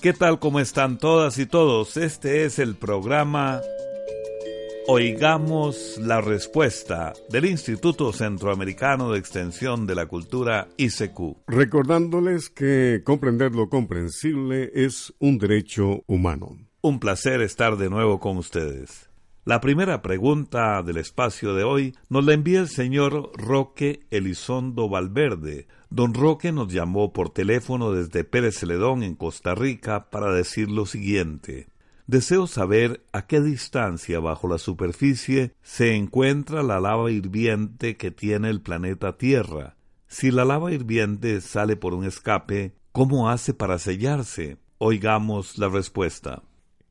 ¿Qué tal? ¿Cómo están todas y todos? Este es el programa Oigamos la Respuesta del Instituto Centroamericano de Extensión de la Cultura ICQ. Recordándoles que comprender lo comprensible es un derecho humano. Un placer estar de nuevo con ustedes. La primera pregunta del espacio de hoy nos la envía el señor Roque Elizondo Valverde, Don Roque nos llamó por teléfono desde Pérez Celedón, en Costa Rica, para decir lo siguiente. Deseo saber a qué distancia bajo la superficie se encuentra la lava hirviente que tiene el planeta Tierra. Si la lava hirviente sale por un escape, ¿cómo hace para sellarse? Oigamos la respuesta.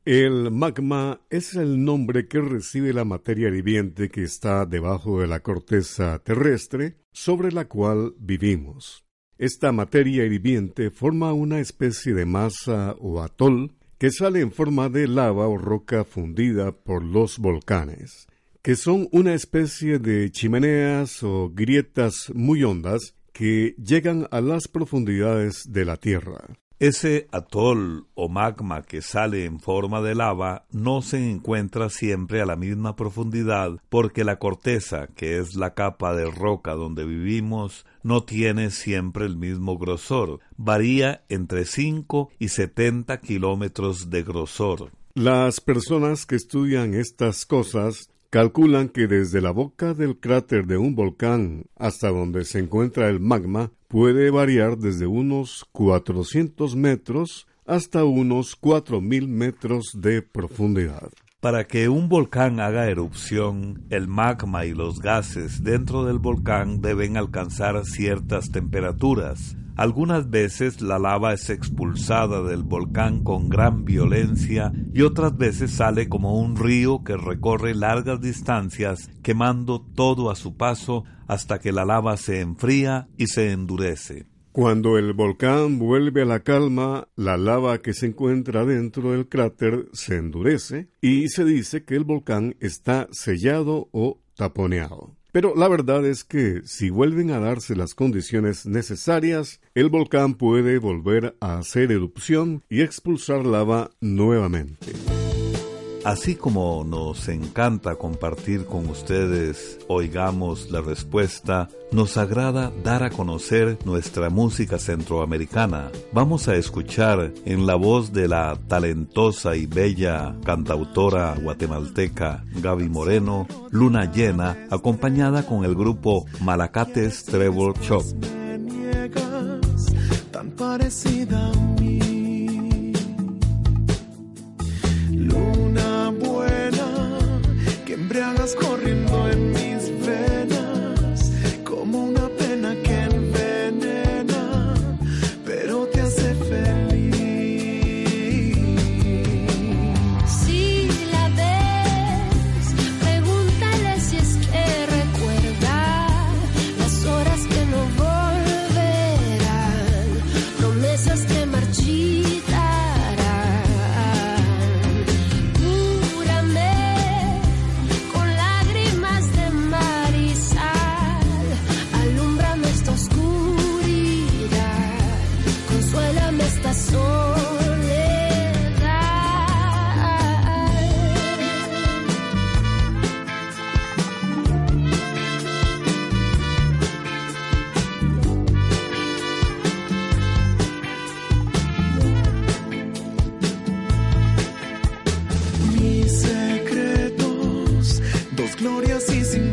El magma es el nombre que recibe la materia hirviente que está debajo de la corteza terrestre sobre la cual vivimos. Esta materia hirviente forma una especie de masa o atol que sale en forma de lava o roca fundida por los volcanes, que son una especie de chimeneas o grietas muy hondas que llegan a las profundidades de la Tierra. Ese atol o magma que sale en forma de lava no se encuentra siempre a la misma profundidad porque la corteza, que es la capa de roca donde vivimos, no tiene siempre el mismo grosor. Varía entre 5 y 70 kilómetros de grosor. Las personas que estudian estas cosas calculan que desde la boca del cráter de un volcán hasta donde se encuentra el magma puede variar desde unos 400 metros hasta unos 4.000 metros de profundidad. Para que un volcán haga erupción, el magma y los gases dentro del volcán deben alcanzar ciertas temperaturas. Algunas veces la lava es expulsada del volcán con gran violencia y otras veces sale como un río que recorre largas distancias quemando todo a su paso hasta que la lava se enfría y se endurece. Cuando el volcán vuelve a la calma, la lava que se encuentra dentro del cráter se endurece y se dice que el volcán está sellado o taponeado. Pero la verdad es que si vuelven a darse las condiciones necesarias, el volcán puede volver a hacer erupción y expulsar lava nuevamente. Así como nos encanta compartir con ustedes, oigamos la respuesta, nos agrada dar a conocer nuestra música centroamericana. Vamos a escuchar en la voz de la talentosa y bella cantautora guatemalteca Gaby Moreno, Luna Llena, acompañada con el grupo Malacates Trevor Shop. Corriendo en mis Y cinco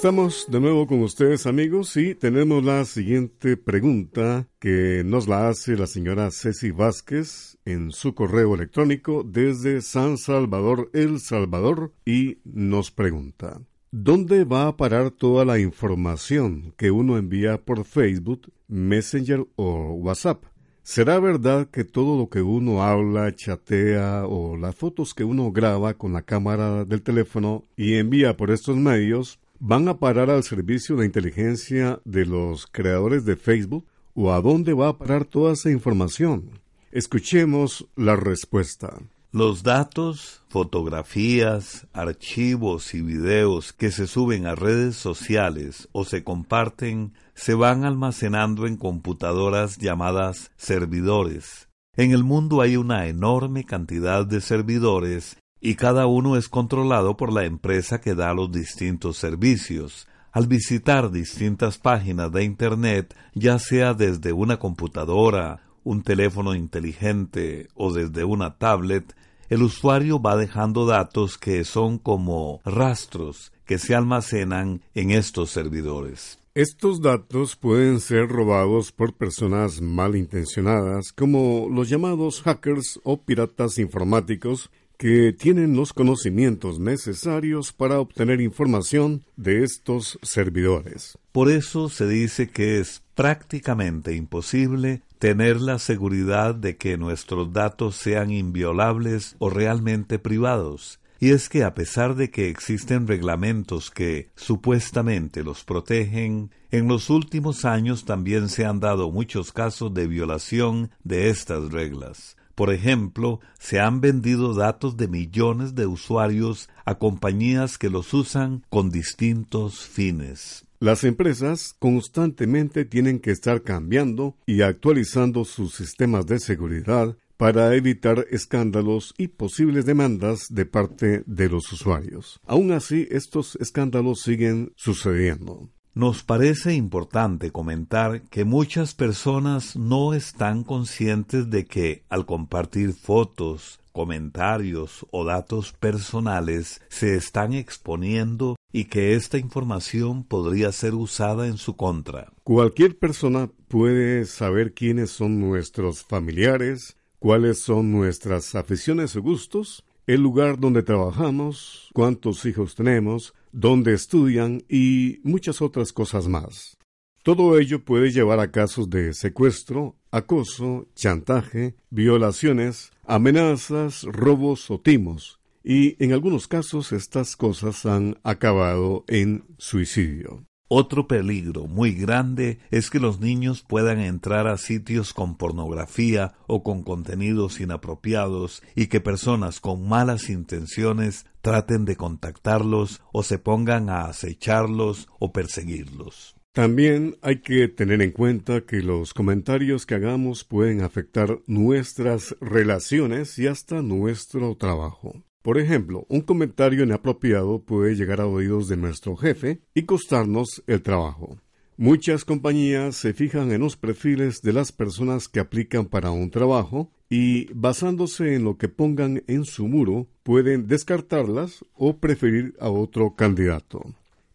Estamos de nuevo con ustedes amigos y tenemos la siguiente pregunta que nos la hace la señora Ceci Vázquez en su correo electrónico desde San Salvador, El Salvador y nos pregunta ¿Dónde va a parar toda la información que uno envía por Facebook, Messenger o WhatsApp? ¿Será verdad que todo lo que uno habla, chatea o las fotos que uno graba con la cámara del teléfono y envía por estos medios van a parar al servicio de inteligencia de los creadores de Facebook? ¿O a dónde va a parar toda esa información? Escuchemos la respuesta. Los datos, fotografías, archivos y videos que se suben a redes sociales o se comparten se van almacenando en computadoras llamadas servidores. En el mundo hay una enorme cantidad de servidores y cada uno es controlado por la empresa que da los distintos servicios. Al visitar distintas páginas de Internet, ya sea desde una computadora, un teléfono inteligente o desde una tablet, el usuario va dejando datos que son como rastros que se almacenan en estos servidores. Estos datos pueden ser robados por personas malintencionadas, como los llamados hackers o piratas informáticos, que tienen los conocimientos necesarios para obtener información de estos servidores. Por eso se dice que es prácticamente imposible tener la seguridad de que nuestros datos sean inviolables o realmente privados. Y es que a pesar de que existen reglamentos que supuestamente los protegen, en los últimos años también se han dado muchos casos de violación de estas reglas. Por ejemplo, se han vendido datos de millones de usuarios a compañías que los usan con distintos fines. Las empresas constantemente tienen que estar cambiando y actualizando sus sistemas de seguridad para evitar escándalos y posibles demandas de parte de los usuarios. Aún así, estos escándalos siguen sucediendo. Nos parece importante comentar que muchas personas no están conscientes de que al compartir fotos, comentarios o datos personales se están exponiendo y que esta información podría ser usada en su contra. Cualquier persona puede saber quiénes son nuestros familiares, cuáles son nuestras aficiones o gustos, el lugar donde trabajamos, cuántos hijos tenemos, dónde estudian y muchas otras cosas más. Todo ello puede llevar a casos de secuestro, acoso, chantaje, violaciones, amenazas, robos o timos, y en algunos casos estas cosas han acabado en suicidio. Otro peligro muy grande es que los niños puedan entrar a sitios con pornografía o con contenidos inapropiados y que personas con malas intenciones traten de contactarlos o se pongan a acecharlos o perseguirlos. También hay que tener en cuenta que los comentarios que hagamos pueden afectar nuestras relaciones y hasta nuestro trabajo. Por ejemplo, un comentario inapropiado puede llegar a oídos de nuestro jefe y costarnos el trabajo. Muchas compañías se fijan en los perfiles de las personas que aplican para un trabajo y, basándose en lo que pongan en su muro, pueden descartarlas o preferir a otro candidato.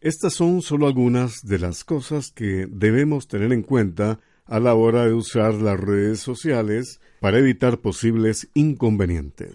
Estas son solo algunas de las cosas que debemos tener en cuenta a la hora de usar las redes sociales para evitar posibles inconvenientes.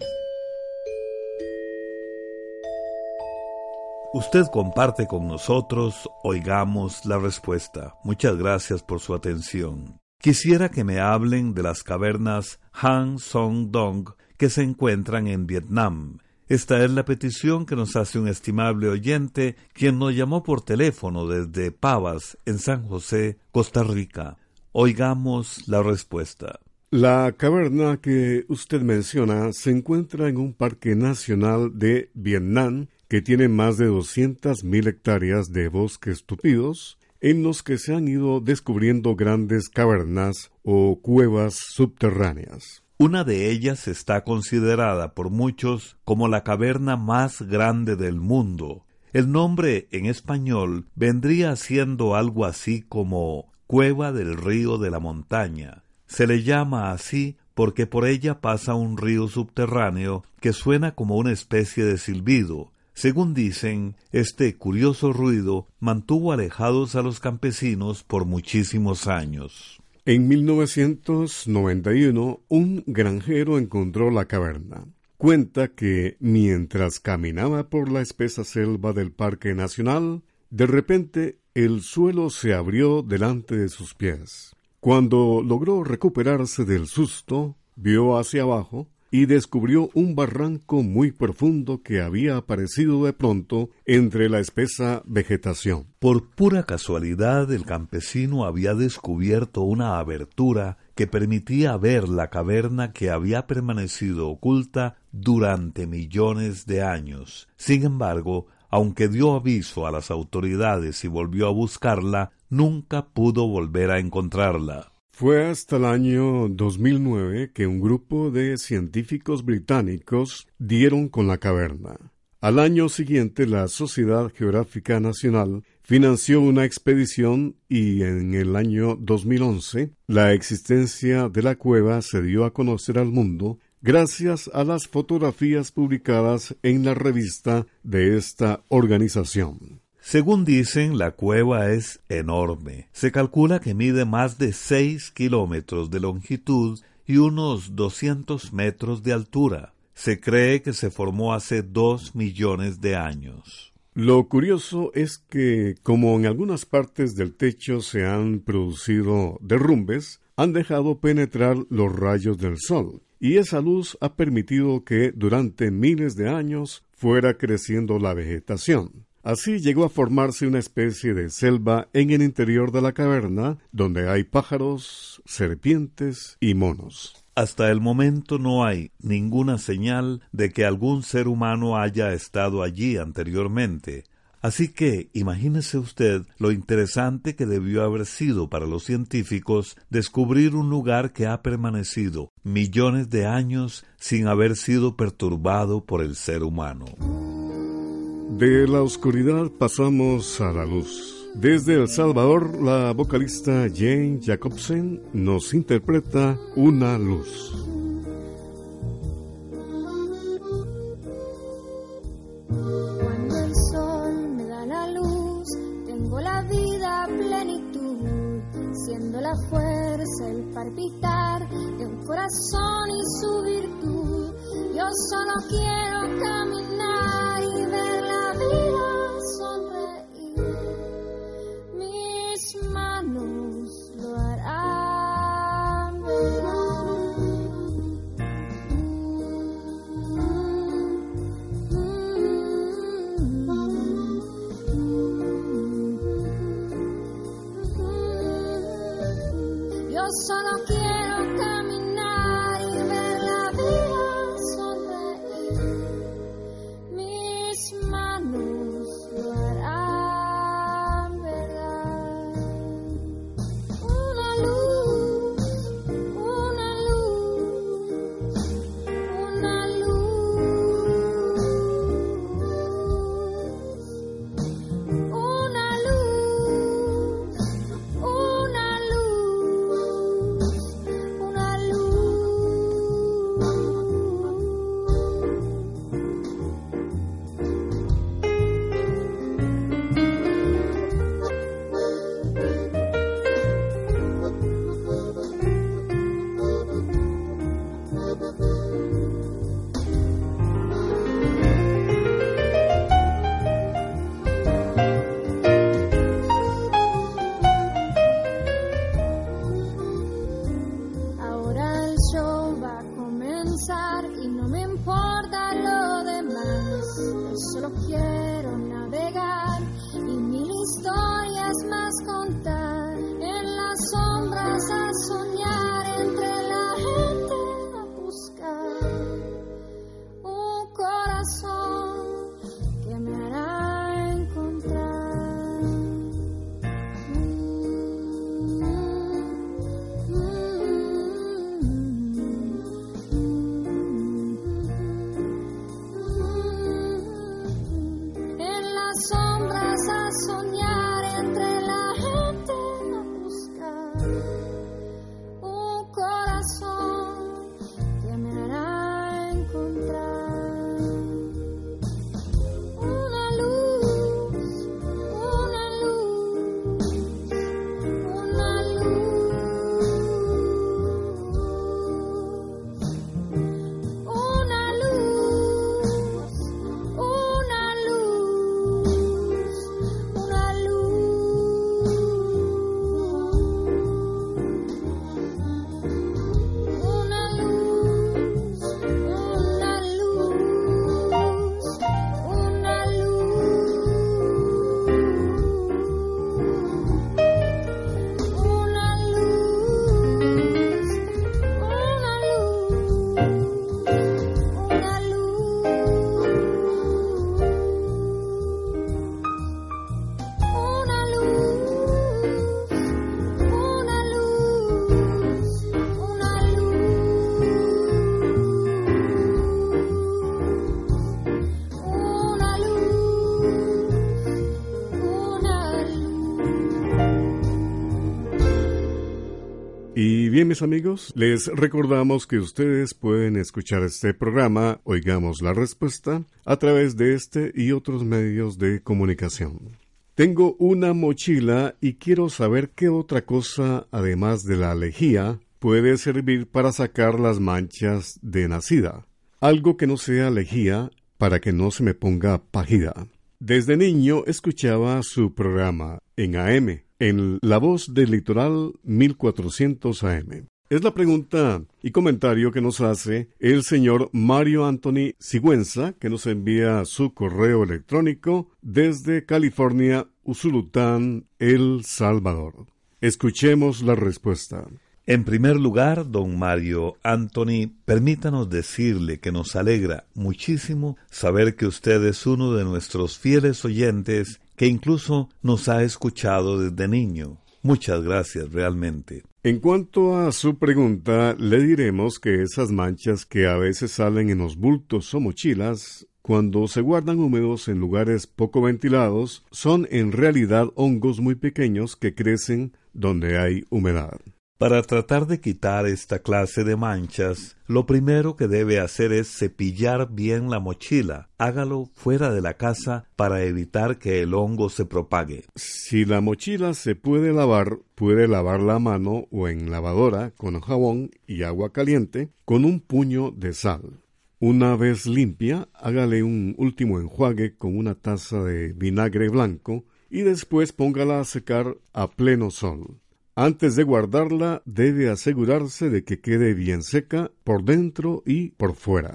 Usted comparte con nosotros, oigamos la respuesta. Muchas gracias por su atención. Quisiera que me hablen de las cavernas Han Song Dong que se encuentran en Vietnam. Esta es la petición que nos hace un estimable oyente, quien nos llamó por teléfono desde Pavas, en San José, Costa Rica. Oigamos la respuesta. La caverna que usted menciona se encuentra en un parque nacional de Vietnam que tiene más de 200.000 hectáreas de bosques tupidos, en los que se han ido descubriendo grandes cavernas o cuevas subterráneas. Una de ellas está considerada por muchos como la caverna más grande del mundo. El nombre en español vendría siendo algo así como Cueva del Río de la Montaña. Se le llama así porque por ella pasa un río subterráneo que suena como una especie de silbido, según dicen, este curioso ruido mantuvo alejados a los campesinos por muchísimos años. En 1991, un granjero encontró la caverna. Cuenta que mientras caminaba por la espesa selva del Parque Nacional, de repente el suelo se abrió delante de sus pies. Cuando logró recuperarse del susto, vio hacia abajo y descubrió un barranco muy profundo que había aparecido de pronto entre la espesa vegetación. Por pura casualidad el campesino había descubierto una abertura que permitía ver la caverna que había permanecido oculta durante millones de años. Sin embargo, aunque dio aviso a las autoridades y volvió a buscarla, nunca pudo volver a encontrarla. Fue hasta el año 2009 que un grupo de científicos británicos dieron con la caverna. Al año siguiente, la Sociedad Geográfica Nacional financió una expedición y en el año 2011 la existencia de la cueva se dio a conocer al mundo gracias a las fotografías publicadas en la revista de esta organización. Según dicen, la cueva es enorme. Se calcula que mide más de seis kilómetros de longitud y unos 200 metros de altura. Se cree que se formó hace dos millones de años. Lo curioso es que, como en algunas partes del techo se han producido derrumbes, han dejado penetrar los rayos del sol, y esa luz ha permitido que durante miles de años fuera creciendo la vegetación. Así llegó a formarse una especie de selva en el interior de la caverna, donde hay pájaros, serpientes y monos. Hasta el momento no hay ninguna señal de que algún ser humano haya estado allí anteriormente. Así que imagínese usted lo interesante que debió haber sido para los científicos descubrir un lugar que ha permanecido millones de años sin haber sido perturbado por el ser humano. De la oscuridad pasamos a la luz. Desde El Salvador, la vocalista Jane Jacobsen nos interpreta Una luz. Cuando el sol me da la luz, tengo la vida a plenitud, siendo la fuerza, el palpitar de un corazón y su virtud. Yo solo quiero caminar y ver bien, mis amigos, les recordamos que ustedes pueden escuchar este programa, Oigamos la Respuesta, a través de este y otros medios de comunicación. Tengo una mochila y quiero saber qué otra cosa, además de la lejía, puede servir para sacar las manchas de nacida. Algo que no sea lejía para que no se me ponga pajida. Desde niño escuchaba su programa en AM, en La Voz del Litoral 1400 AM. Es la pregunta y comentario que nos hace el señor Mario Anthony Sigüenza, que nos envía su correo electrónico desde California, Usulután, El Salvador. Escuchemos la respuesta. En primer lugar, don Mario Anthony, permítanos decirle que nos alegra muchísimo saber que usted es uno de nuestros fieles oyentes que incluso nos ha escuchado desde niño. Muchas gracias realmente. En cuanto a su pregunta, le diremos que esas manchas que a veces salen en los bultos o mochilas, cuando se guardan húmedos en lugares poco ventilados, son en realidad hongos muy pequeños que crecen donde hay humedad. Para tratar de quitar esta clase de manchas, lo primero que debe hacer es cepillar bien la mochila. Hágalo fuera de la casa para evitar que el hongo se propague. Si la mochila se puede lavar, puede lavarla a mano o en lavadora con jabón y agua caliente con un puño de sal. Una vez limpia, hágale un último enjuague con una taza de vinagre blanco y después póngala a secar a pleno sol. Antes de guardarla, debe asegurarse de que quede bien seca por dentro y por fuera.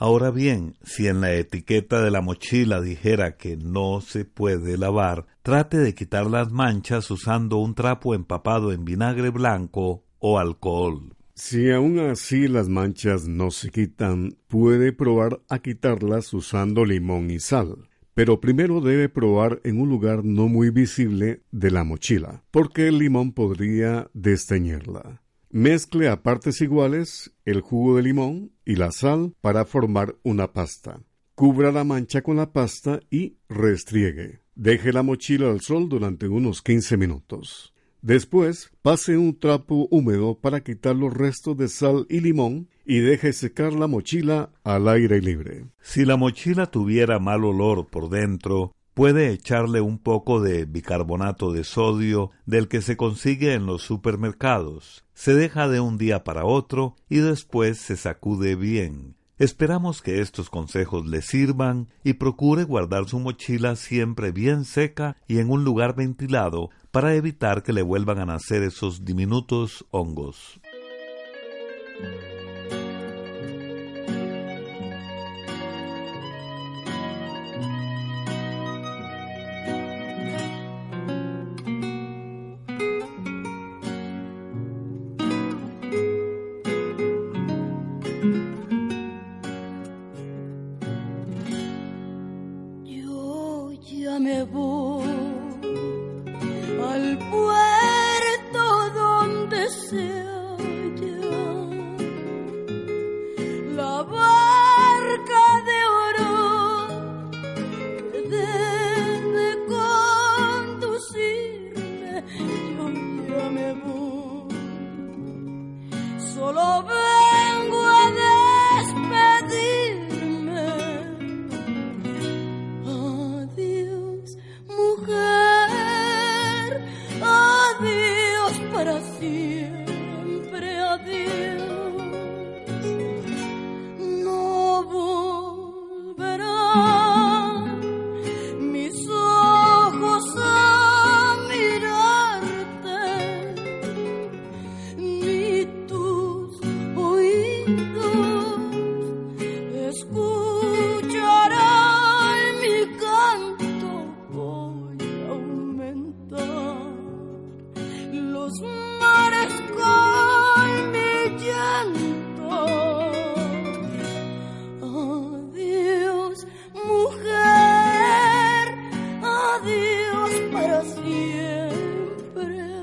Ahora bien, si en la etiqueta de la mochila dijera que no se puede lavar, trate de quitar las manchas usando un trapo empapado en vinagre blanco o alcohol. Si aún así las manchas no se quitan, puede probar a quitarlas usando limón y sal. Pero primero debe probar en un lugar no muy visible de la mochila, porque el limón podría desteñirla. Mezcle a partes iguales el jugo de limón y la sal para formar una pasta. Cubra la mancha con la pasta y restriegue. Deje la mochila al sol durante unos 15 minutos. Después, pase un trapo húmedo para quitar los restos de sal y limón y deje secar la mochila al aire libre. Si la mochila tuviera mal olor por dentro, puede echarle un poco de bicarbonato de sodio del que se consigue en los supermercados. Se deja de un día para otro y después se sacude bien. Esperamos que estos consejos le sirvan y procure guardar su mochila siempre bien seca y en un lugar ventilado para evitar que le vuelvan a nacer esos diminutos hongos. Solo siempre.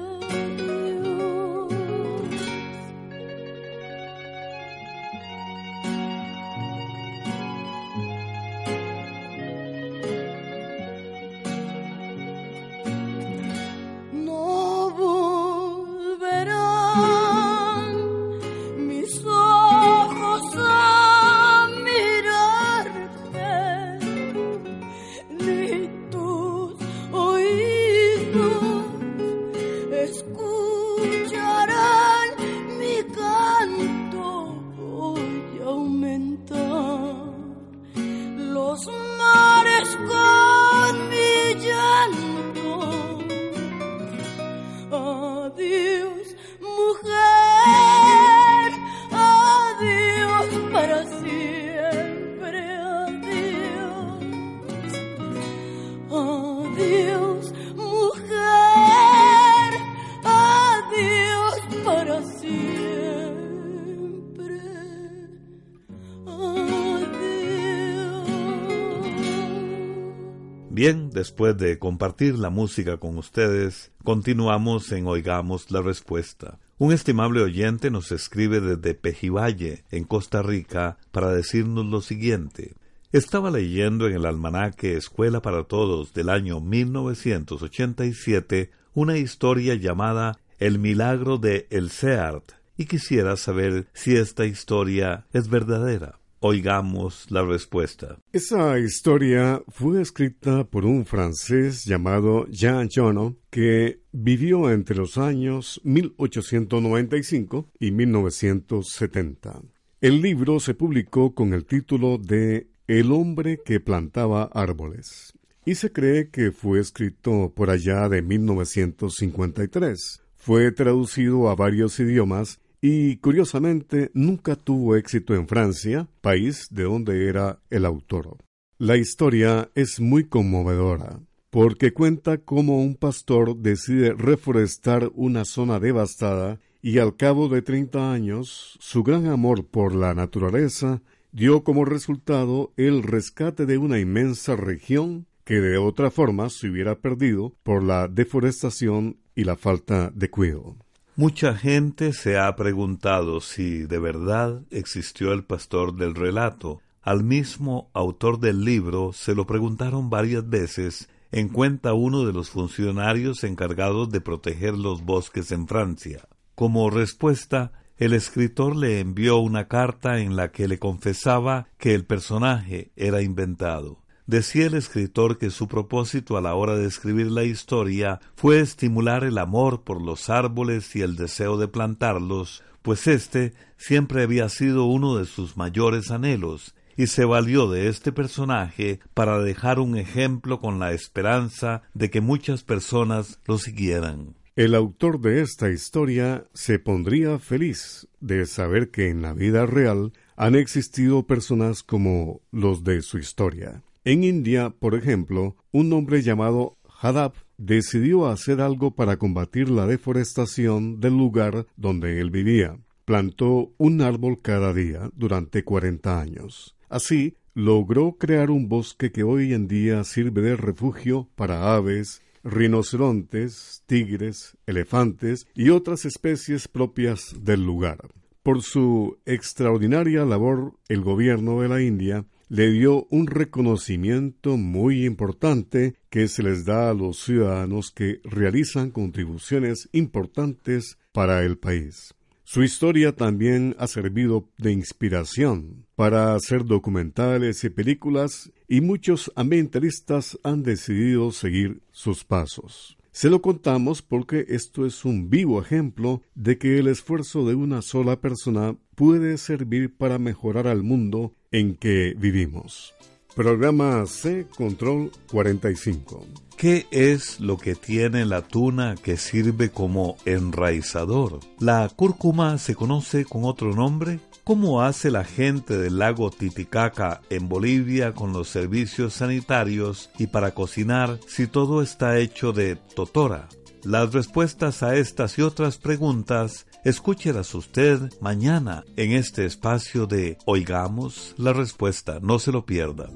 Después de compartir la música con ustedes, continuamos en Oigamos la Respuesta. Un estimable oyente nos escribe desde Pejivalle, en Costa Rica, para decirnos lo siguiente. Estaba leyendo en el almanaque Escuela para Todos del año 1987 una historia llamada El milagro de El Seart y quisiera saber si esta historia es verdadera. Oigamos la respuesta. Esa historia fue escrita por un francés llamado Jean Jono que vivió entre los años 1895 y 1970. El libro se publicó con el título de El hombre que plantaba árboles y se cree que fue escrito por allá de 1953. Fue traducido a varios idiomas y curiosamente nunca tuvo éxito en Francia, país de donde era el autor. La historia es muy conmovedora, porque cuenta cómo un pastor decide reforestar una zona devastada y al cabo de 30 años su gran amor por la naturaleza dio como resultado el rescate de una inmensa región que de otra forma se hubiera perdido por la deforestación y la falta de cuidado. Mucha gente se ha preguntado si de verdad existió el pastor del relato. Al mismo autor del libro se lo preguntaron varias veces en cuenta uno de los funcionarios encargados de proteger los bosques en Francia. Como respuesta, el escritor le envió una carta en la que le confesaba que el personaje era inventado. Decía el escritor que su propósito a la hora de escribir la historia fue estimular el amor por los árboles y el deseo de plantarlos, pues éste siempre había sido uno de sus mayores anhelos, y se valió de este personaje para dejar un ejemplo con la esperanza de que muchas personas lo siguieran. El autor de esta historia se pondría feliz de saber que en la vida real han existido personas como los de su historia. En India, por ejemplo, un hombre llamado Hadab decidió hacer algo para combatir la deforestación del lugar donde él vivía. Plantó un árbol cada día durante 40 años. Así, logró crear un bosque que hoy en día sirve de refugio para aves, rinocerontes, tigres, elefantes y otras especies propias del lugar. Por su extraordinaria labor, el gobierno de la India le dio un reconocimiento muy importante que se les da a los ciudadanos que realizan contribuciones importantes para el país. Su historia también ha servido de inspiración para hacer documentales y películas y muchos ambientalistas han decidido seguir sus pasos. Se lo contamos porque esto es un vivo ejemplo de que el esfuerzo de una sola persona puede servir para mejorar al mundo en que vivimos. Programa C Control 45. ¿Qué es lo que tiene la tuna que sirve como enraizador? ¿La cúrcuma se conoce con otro nombre? ¿Cómo hace la gente del lago Titicaca en Bolivia con los servicios sanitarios y para cocinar si todo está hecho de totora? Las respuestas a estas y otras preguntas escúchelas usted mañana en este espacio de Oigamos la Respuesta. No se lo pierda.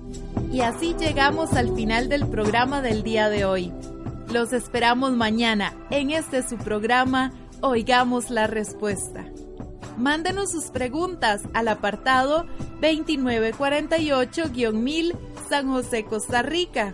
Y así llegamos al final del programa del día de hoy. Los esperamos mañana en este su programa Oigamos la Respuesta. Mándenos sus preguntas al apartado 2948-1000 San José, Costa Rica.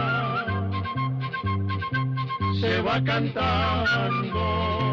se va cantando